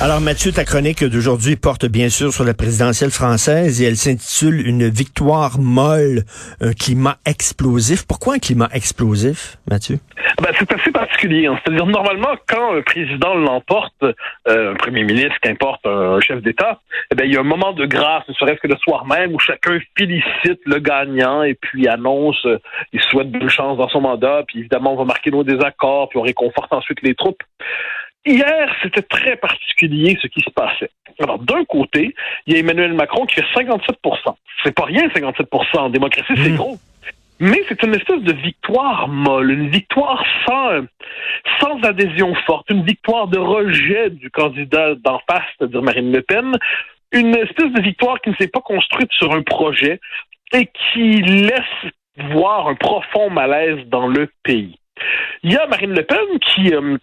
Alors Mathieu, ta chronique d'aujourd'hui porte bien sûr sur la présidentielle française et elle s'intitule Une victoire molle, un climat explosif. Pourquoi un climat explosif, Mathieu? Ben, c'est assez particulier. Hein. C'est-à-dire, normalement, quand un président l'emporte, euh, un premier ministre, qu'importe, un chef d'État, eh ben, il y a un moment de grâce, ne serait-ce que le soir même, où chacun félicite le gagnant et puis annonce, euh, il souhaite bonne chance dans son mandat, puis évidemment, on va marquer nos désaccords, puis on réconforte ensuite les troupes. Hier, c'était très particulier ce qui se passait. Alors, d'un côté, il y a Emmanuel Macron qui fait 57% C'est pas rien, 57% En démocratie, c'est gros. Mais c'est une espèce de victoire molle, une victoire sans, sans adhésion forte, une victoire de rejet du candidat d'en face, c'est-à-dire Marine Le Pen, une espèce de victoire qui ne s'est pas construite sur un projet et qui laisse voir un profond malaise dans le pays. Il y a Marine Le Pen qui, euh,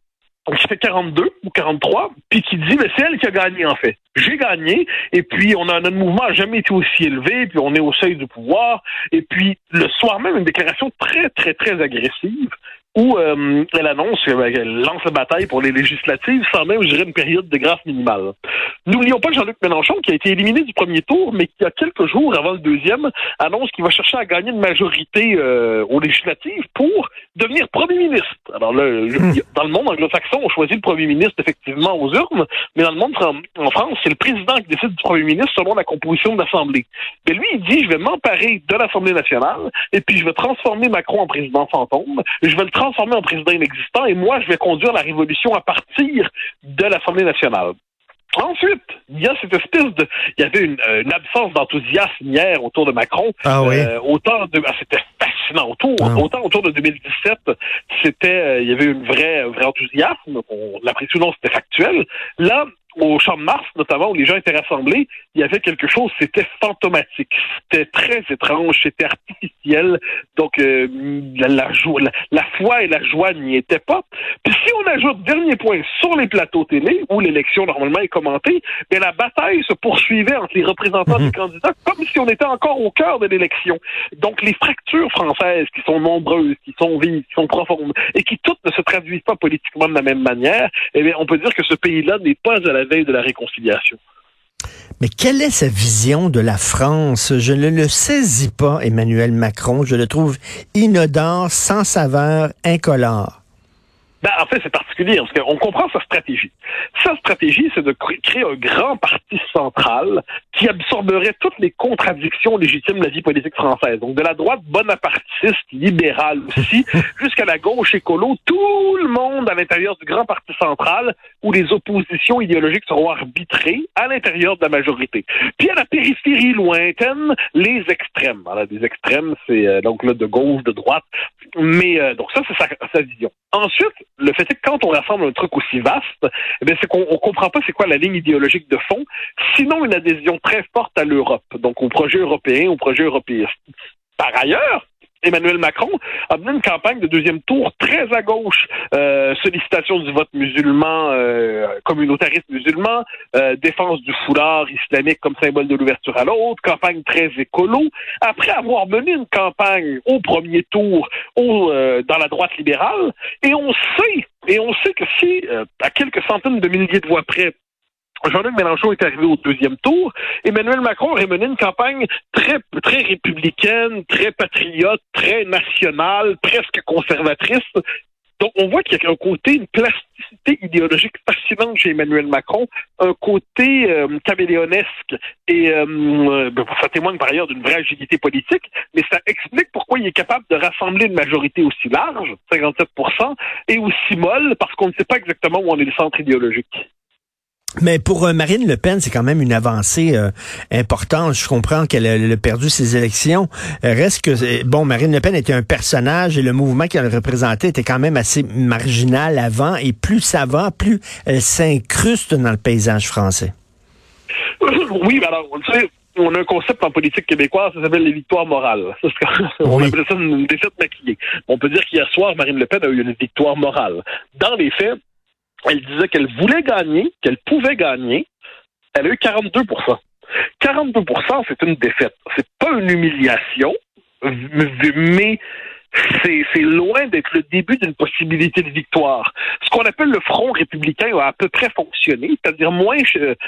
qui fait 42 ou 43, puis qui dit, mais c'est elle qui a gagné en fait. J'ai gagné, et puis on a notre mouvement n'a jamais été aussi élevé, puis on est au seuil du pouvoir, et puis le soir même, une déclaration très, très, très agressive où euh, elle annonce qu'elle lance la bataille pour les législatives sans même, je dirais, une période de grâce minimale. N'oublions pas Jean-Luc Mélenchon, qui a été éliminé du premier tour, mais qui, a quelques jours avant le deuxième, annonce qu'il va chercher à gagner une majorité euh, aux législatives pour devenir premier ministre. Alors là, hmm. dans le monde anglo-saxon, on choisit le premier ministre effectivement aux urnes, mais dans le monde en France, c'est le président qui décide du premier ministre selon la composition de l'Assemblée. Mais lui, il dit, je vais m'emparer de l'Assemblée nationale, et puis je vais transformer Macron en président fantôme, je vais le transformer en président inexistant, et moi, je vais conduire la révolution à partir de l'Assemblée nationale. Ensuite, il y a cette espèce de, il y avait une, absence d'enthousiasme hier autour de Macron. Ah oui. Euh, autant de, ah, c'était fascinant autour, ah. autant autour de 2017, c'était, euh, il y avait une vraie, un vrai enthousiasme. On l'apprécie ou non, c'était factuel. Là, au Champ de Mars, notamment, où les gens étaient rassemblés, il y avait quelque chose, c'était fantomatique. C'était très étrange, c'était artificiel. Donc, euh, la, joie, la, foi et la joie n'y étaient pas. Puis si on ajoute, dernier point, sur les plateaux télé, où l'élection normalement est commentée, bien, la bataille se poursuivait entre les représentants mhm. des candidats comme si on était encore au cœur de l'élection. Donc, les fractures françaises, qui sont nombreuses, qui sont vives, qui sont profondes, et qui toutes ne se traduisent pas politiquement de la même manière, eh bien, on peut dire que ce pays-là n'est pas à la la réconciliation. Mais quelle est sa vision de la France? Je ne le saisis pas, Emmanuel Macron. Je le trouve inodore, sans saveur, incolore. Ben, en fait, c'est particulier, parce qu'on comprend sa stratégie. Sa stratégie, c'est de créer un grand parti central qui absorberait toutes les contradictions légitimes de la vie politique française. Donc, de la droite bonapartiste, libérale aussi, jusqu'à la gauche écolo, tout le monde à l'intérieur du grand parti central où les oppositions idéologiques seront arbitrées à l'intérieur de la majorité. Puis à la périphérie lointaine, les extrêmes. Alors, les extrêmes, c'est euh, donc là de gauche, de droite. Mais euh, donc ça, c'est sa, sa vision. Ensuite, le fait est que quand on rassemble un truc aussi vaste, eh c'est qu'on ne comprend pas c'est quoi la ligne idéologique de fond, sinon une adhésion très forte à l'Europe, donc au projet européen, au projet européiste. Par ailleurs, Emmanuel Macron a mené une campagne de deuxième tour très à gauche, euh, sollicitation du vote musulman, euh, communautariste musulman, euh, défense du foulard islamique comme symbole de l'ouverture à l'autre, campagne très écolo. Après avoir mené une campagne au premier tour au, euh, dans la droite libérale, et on sait, et on sait que si à quelques centaines de milliers de voix près, Jean-Luc Mélenchon est arrivé au deuxième tour. Emmanuel Macron aurait mené une campagne très, très républicaine, très patriote, très nationale, presque conservatrice. Donc, on voit qu'il y a un côté, une plasticité idéologique fascinante chez Emmanuel Macron, un côté euh, caméléonesque, et euh, ben, ça témoigne par ailleurs d'une vraie agilité politique, mais ça explique pourquoi il est capable de rassembler une majorité aussi large, 57 et aussi molle, parce qu'on ne sait pas exactement où on est le centre idéologique. Mais pour euh, Marine Le Pen, c'est quand même une avancée euh, importante. Je comprends qu'elle a, perdu ses élections. Euh, reste que, bon, Marine Le Pen était un personnage et le mouvement qu'elle représentait était quand même assez marginal avant. Et plus ça va, plus elle s'incruste dans le paysage français. Oui, mais alors, tu sais, on a un concept en politique québécoise, ça s'appelle les victoires morales. on appelle ça une défaite maquillée. On peut dire qu'hier soir, Marine Le Pen a eu une victoire morale. Dans les faits, elle disait qu'elle voulait gagner, qu'elle pouvait gagner, Elle a eu 42% 42% c'est une défaite. C'est pas une humiliation, mais c'est loin d'être le début d'une possibilité de victoire. Ce qu'on appelle le front républicain a à peu près fonctionné, c'est-à-dire moins,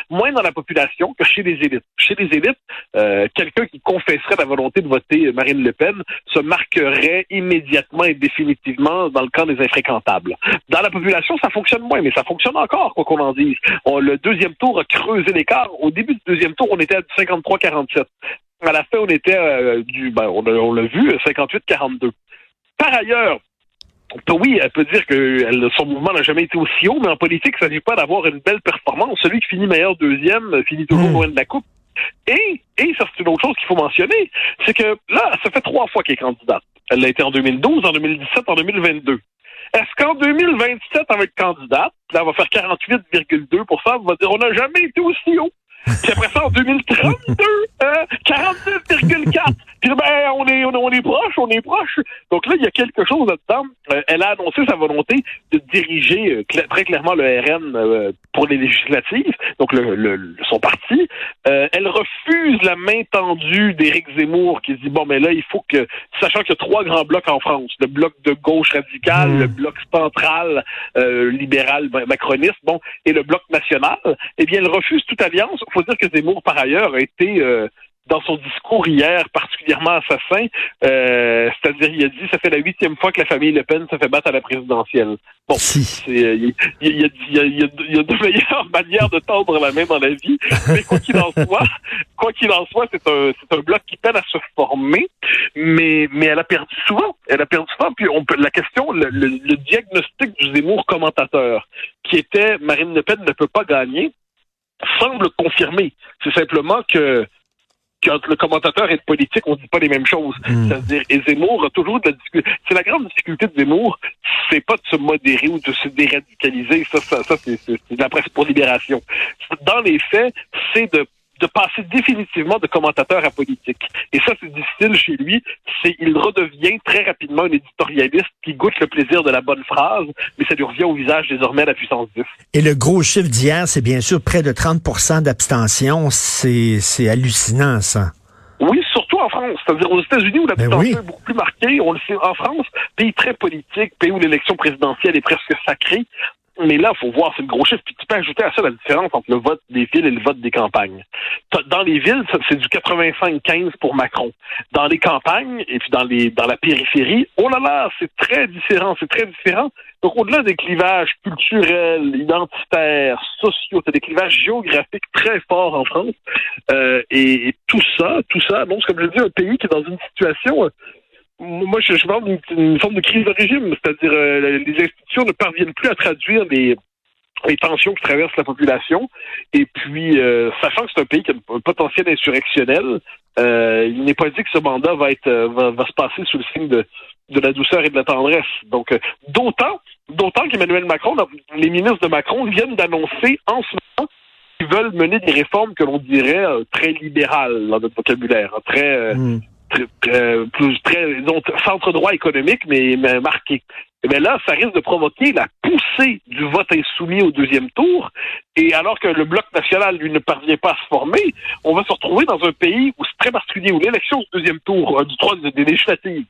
moins dans la population que chez les élites. Chez les élites, euh, quelqu'un qui confesserait la volonté de voter Marine Le Pen se marquerait immédiatement et définitivement dans le camp des infréquentables. Dans la population, ça fonctionne moins, mais ça fonctionne encore, quoi qu'on en dise. le deuxième tour a creusé l'écart. Au début du deuxième tour, on était à 53-47. À la fin, on était euh, du, ben, on l'a vu, 58-42. Par ailleurs, oui, elle peut dire que son mouvement n'a jamais été aussi haut, mais en politique, ça ne s'agit pas d'avoir une belle performance. Celui qui finit meilleur deuxième euh, finit toujours hmm. loin de la coupe. Et, et ça, c'est une autre chose qu'il faut mentionner, c'est que là, ça fait trois fois qu'elle est candidate. Elle l'a été en 2012, en 2017, en 2022. Est-ce qu'en 2027, avec candidate, là, elle va faire 48,2% elle va dire on n'a jamais été aussi haut? Puis après ça, en 2032, euh, 49,4. Puis ben, on est, on est proche, on est proche. Donc là, il y a quelque chose là-dedans. Euh, elle a annoncé sa volonté de diriger euh, très clairement le RN euh, pour les législatives, donc le, son parti. elle refuse la main tendue d'Éric Zemmour qui dit, bon, mais là, il faut que, sachant qu'il y a trois grands blocs en France, le bloc de gauche radical, mmh. le bloc central libéral macroniste, bon, et le bloc national, eh bien, elle refuse toute alliance faut dire que Zemmour, par ailleurs, a été euh, dans son discours hier particulièrement assassin, euh, c'est-à-dire il a dit ça fait la huitième fois que la famille Le Pen se fait battre à la présidentielle. Bon, il y, a, de meilleures manières de tendre la main dans la vie, mais quoi qu'il en soit, quoi qu'il en soit, c'est un c'est un bloc qui peine à se former, mais mais elle a perdu souvent, elle a perdu souvent. Puis on peut, la question, le, le diagnostic du Zemmour commentateur, qui était Marine Le Pen ne peut pas gagner, semble confirmer. C'est simplement que quand le commentateur est politique, on dit pas les mêmes choses. Hmm. C'est-à-dire, et Zemmour a toujours de la difficulté. C'est la grande difficulté de Zemmour, c'est pas de se modérer ou de se déradicaliser. Ça, ça, ça c'est de la presse pour libération. Dans les faits, c'est de de passer définitivement de commentateur à politique. Et ça, c'est difficile chez lui. C'est, il redevient très rapidement un éditorialiste qui goûte le plaisir de la bonne phrase, mais ça lui revient au visage désormais à la puissance 10. Et le gros chiffre d'hier, c'est bien sûr près de 30 d'abstention. C'est, c'est hallucinant, ça. Oui, surtout en France. C'est-à-dire aux États-Unis où l'abstention ben est beaucoup plus marquée. On le sait en France, pays très politique, pays où l'élection présidentielle est presque sacrée. Mais là, il faut voir, c'est le gros chiffre. Puis tu peux ajouter à ça la différence entre le vote des villes et le vote des campagnes. Dans les villes, c'est du 85-15 pour Macron. Dans les campagnes et puis dans les dans la périphérie, oh là là, c'est très différent, c'est très différent. Donc au-delà des clivages culturels, identitaires, sociaux, c'est des clivages géographiques très forts en France. Euh, et, tout ça, tout ça, bon, comme je dis, un pays qui est dans une situation euh, moi, je, je parle d'une forme de crise de régime, c'est-à-dire euh, les institutions ne parviennent plus à traduire les, tensions qui traversent la population. Et puis, euh, sachant que c'est un pays qui a un potentiel insurrectionnel, euh, il n'est pas dit que ce mandat va être va, se passer sous le signe de, de la douceur et de la tendresse. Donc, d'autant, d'autant qu'Emmanuel Macron, les ministres de Macron viennent d'annoncer en ce moment qu'ils veulent mener des réformes que l'on dirait très libérales dans notre vocabulaire, très hmm plus, très donc, centre droit économique, mais, marqué. Et eh là, ça risque de provoquer la poussée du vote insoumis au deuxième tour. Et alors que le bloc national, lui, ne parvient pas à se former, on va se retrouver dans un pays où c'est très particulier, où l'élection du deuxième tour, euh, du troisième des législatives,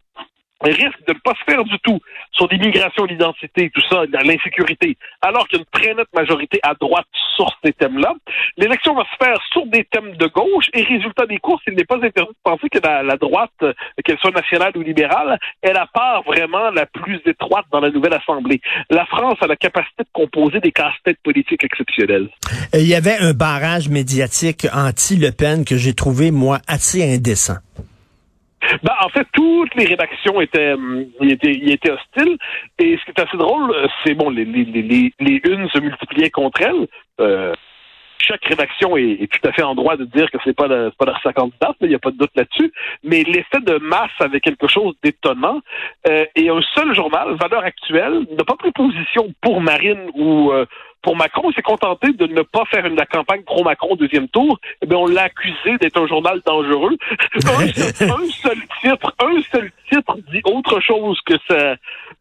risque de ne pas se faire du tout sur l'immigration, l'identité, tout ça, l'insécurité, alors qu'il y a une très nette majorité à droite sur ces thèmes-là. L'élection va se faire sur des thèmes de gauche et résultat des courses, il n'est pas interdit de penser que la, droite, qu'elle soit nationale ou libérale, est la part vraiment la plus étroite dans la nouvelle Assemblée. La France a la capacité de composer des casse-têtes politiques exceptionnels. Euh, il y avait un barrage médiatique anti-Le Pen que j'ai trouvé, moi, assez indécent. Ben, en fait, toutes les rédactions étaient, euh, étaient, étaient hostiles. Et ce qui est assez drôle, euh, c'est bon, les, les, les, les unes se multipliaient contre elles. Euh, chaque rédaction est, tout à fait en droit de dire que c'est pas pas leur candidate, il n'y a pas de doute là-dessus. Mais l'effet de masse avait quelque chose d'étonnant. et un seul journal, Valeur Actuelle, n'a pas pris position pour Marine ou Pour Macron, il s'est contenté de ne pas faire une, la campagne pro-Macron au deuxième tour. Eh bien, on l'a accusé d'être un journal dangereux. un, seul, un seul titre, un seul titre dit autre chose que ça,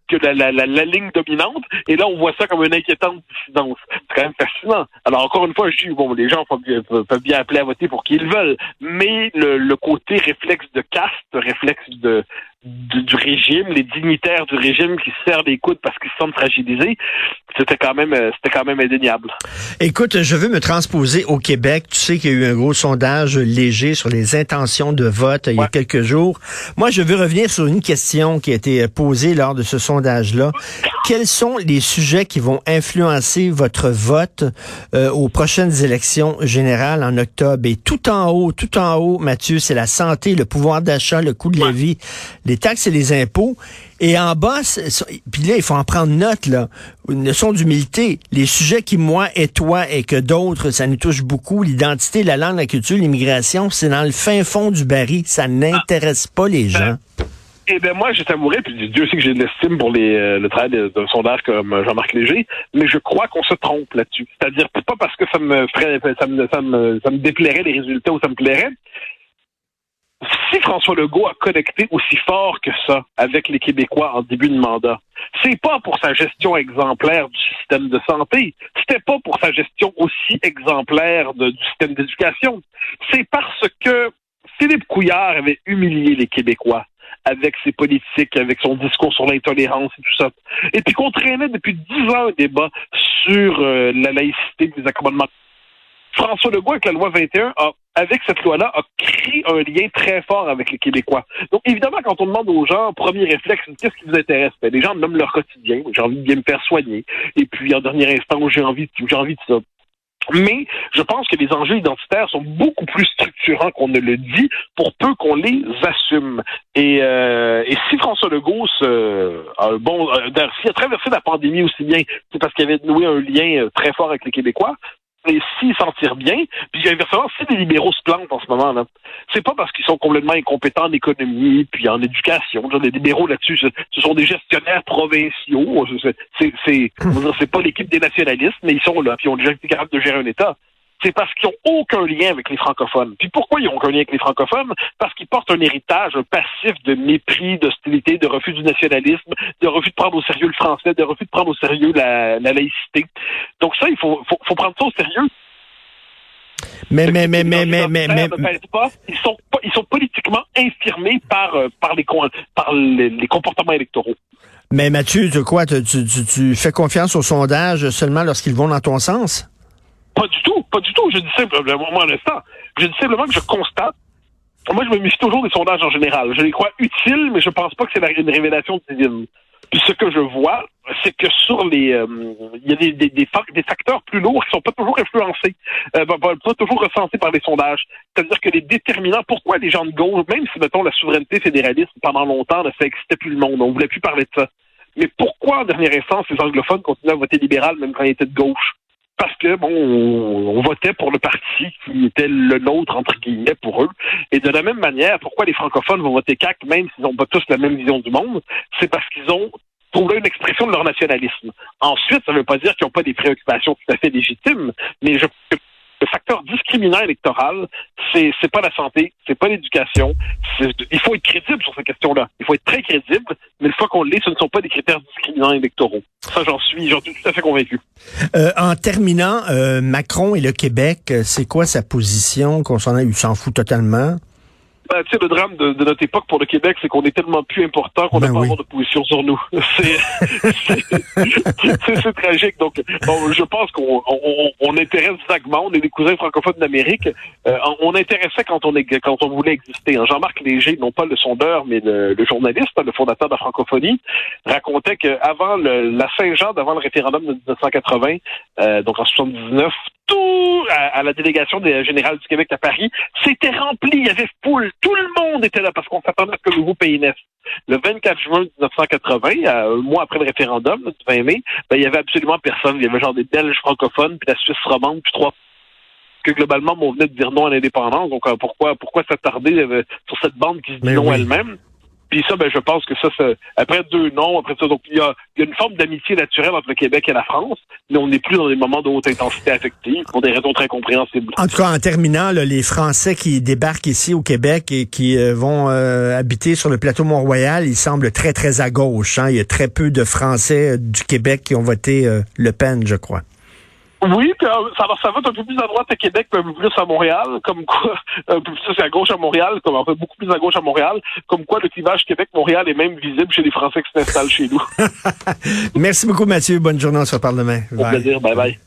que la, la, la, la, ligne dominante. Et là, on voit ça comme une inquiétante dissidence. C'est quand même fascinant. Alors, encore une fois, je dis, bon, les gens peuvent bien, peuvent bien appeler à voter pour qui ils veulent, mais le, le côté réflexe de caste, réflexe de, du, du, régime, les dignitaires du régime qui se serrent les coudes parce qu'ils se sentent fragilisés, c'était quand même euh, c'était quand même indéniable. Écoute, je veux me transposer au Québec. Tu sais qu'il y a eu un gros sondage léger sur les intentions de vote euh, il y a quelques jours. Moi, je veux revenir sur une question qui a été posée lors de ce sondage-là. Quels sont les sujets qui vont influencer votre vote euh, aux prochaines élections générales en octobre? Et tout en haut, tout en haut, Mathieu, c'est la santé, le pouvoir d'achat, le coût de la vie les taxes et les impôts. Et en bas, puis là, il faut en prendre note, là, une leçon d'humilité. Les sujets qui, moi et toi et que d'autres, ça nous touche beaucoup, l'identité, la langue, la culture, l'immigration, c'est dans le fin fond du baril. Ça n'intéresse pas les gens. Eh bien, moi, je t'avouerais, puis Dieu sait que j'ai de l'estime pour les, euh, le travail d'un sondage comme Jean-Marc Léger, mais je crois qu'on se trompe là-dessus. C'est-à-dire, pas parce que ça me ferait, ça me, ça me, ça me déplairait les résultats ou ça me plairait, si François Legault a connecté aussi fort que ça avec les Québécois en début de mandat, c'est pas pour sa gestion exemplaire du système de santé, c'était pas pour sa gestion aussi exemplaire du système d'éducation, c'est parce que Philippe Couillard avait humilié les Québécois avec ses politiques, avec son discours sur l'intolérance et tout ça. Et puis qu'on traînait depuis dix ans un débat sur euh, la laïcité des accommodements. François Legault, avec la loi 21, a avec cette loi-là, a créé un lien très fort avec les Québécois. Donc, évidemment, quand on demande aux gens, premier réflexe, qu'est-ce qui vous intéresse? Ben, les gens nomment leur quotidien. J'ai envie de bien me faire soigner. Et puis, en dernier instant, j'ai envie, j'ai envie de ça. Mais je pense que les enjeux identitaires sont beaucoup plus structurants qu'on ne le dit pour peu qu'on les assume. Et, euh, et si François Legault se, a, bon, euh, a traversé la pandémie aussi bien, c'est parce qu'il avait noué un lien euh, très fort avec les Québécois, et s'ils s'en tirent bien, puis inversement, si les libéraux se plantent en ce moment, là, c'est pas parce qu'ils sont complètement incompétents en économie puis en éducation. Les libéraux là-dessus, ce, sont des gestionnaires provinciaux. C'est, c'est, c'est pas l'équipe des nationalistes, mais ils sont là, puis ils ont déjà été capables de gérer un État c'est parce qu'ils n'ont aucun lien avec les francophones. Puis pourquoi ils n'ont aucun lien avec les francophones? Parce qu'ils portent un héritage passif de mépris, d'hostilité, de refus du nationalisme, de refus de prendre au sérieux le français, de refus de prendre au sérieux la, laïcité. Donc ça, il faut, faut, prendre ça au sérieux. Mais, mais, mais, mais, mais, mais, mais, ils sont, ils sont politiquement infirmés par, euh, par, les, par les, comportements électoraux. Mais Mathieu, tu, quoi, tu, tu, tu fais confiance aux sondages seulement lorsqu'ils vont dans ton sens? Pas du tout, pas du tout. Je dis simplement, moi, l'instant, je dis simplement que je constate. Moi, je me méfie toujours des sondages en général. Je les crois utiles, mais je pense pas que c'est une révélation divine. Puis ce que je vois, c'est que sur les, euh, il y a des, facteurs plus lourds qui sont pas toujours influencés, euh, pas, toujours recensés par les sondages. C'est-à-dire que les déterminants, pourquoi les gens de gauche, même si mettons la souveraineté fédéraliste pendant longtemps, ça n'existait plus le monde, on voulait plus parler de ça. Mais pourquoi en dernière instance les anglophones continuaient à voter libéral même quand ils étaient de gauche? Parce que bon, on, votait pour le parti qui était le nôtre entre guillemets pour eux. Et de la même manière, pourquoi les francophones vont voter CAC même s'ils n'ont pas tous la même vision du monde, c'est parce qu'ils ont trouvé une expression de leur nationalisme. Ensuite, ça ne veut pas dire qu'ils n'ont pas des préoccupations tout à fait légitimes, mais je le facteur discriminant électoral, c'est c'est pas la santé, c'est pas l'éducation. Il faut être crédible sur ces questions-là. Il faut être très crédible, mais une fois qu'on l'est, ce ne sont pas des critères discriminants électoraux. Ça, j'en suis, j'en suis tout à fait convaincu. Euh, en terminant, euh, Macron et le Québec, euh, c'est quoi sa position concernant, il s'en fout totalement? Ben, tu sais, le drame de, de, notre époque pour le Québec, c'est qu'on est tellement plus important qu'on n'a ben pas avoir de position sur nous. C'est tragique. Donc, bon, je pense qu'on on, on, intéresse vaguement. On est des cousins francophones d'Amérique. Euh, on, intéressait quand on est quand on voulait exister. Hein, Jean-Marc Léger, non pas le sondeur, mais le, le journaliste, le fondateur de la francophonie, racontait qu'avant la Saint-Jean, d'avant le référendum de 1980, euh, donc en 79, tout à, la délégation des générales du Québec à Paris, c'était rempli, il y avait foule, tout le monde était là parce qu'on s'attendait à ce que le nouveau pays naisse. Le 24 juin 1980, un mois après le référendum, le 20 mai, ben, il y avait absolument personne. Il y avait genre des Belges francophones, puis la Suisse romande, puis trois que globalement, on venait de dire non à l'indépendance. Donc, euh, pourquoi pourquoi s'attarder euh, sur cette bande qui se dit non elle-même? Puis ça, ben, je pense que ça, c'est après deux noms, après ça, donc il y a, y a une forme d'amitié naturelle entre le Québec et la France, mais on n'est plus dans des moments de haute intensité affective pour des raisons très compréhensibles. En tout cas, en terminant, là, les Français qui débarquent ici au Québec et qui euh, vont euh, habiter sur le plateau Mont-Royal, ils semblent très, très à gauche. Hein. Il y a très peu de Français euh, du Québec qui ont voté Le Pen, je crois. Oui, puis ça, ça va un peu plus à droite à Québec, un peu plus à Montréal, comme quoi, un peu plus à gauche à Montréal, comme un peu beaucoup plus à gauche à Montréal, comme quoi le clivage Québec-Montréal est même visible chez les Français qui s'installent chez nous. Merci beaucoup, Mathieu. Bonne journée, on se reparle demain. Au plaisir, bye bye.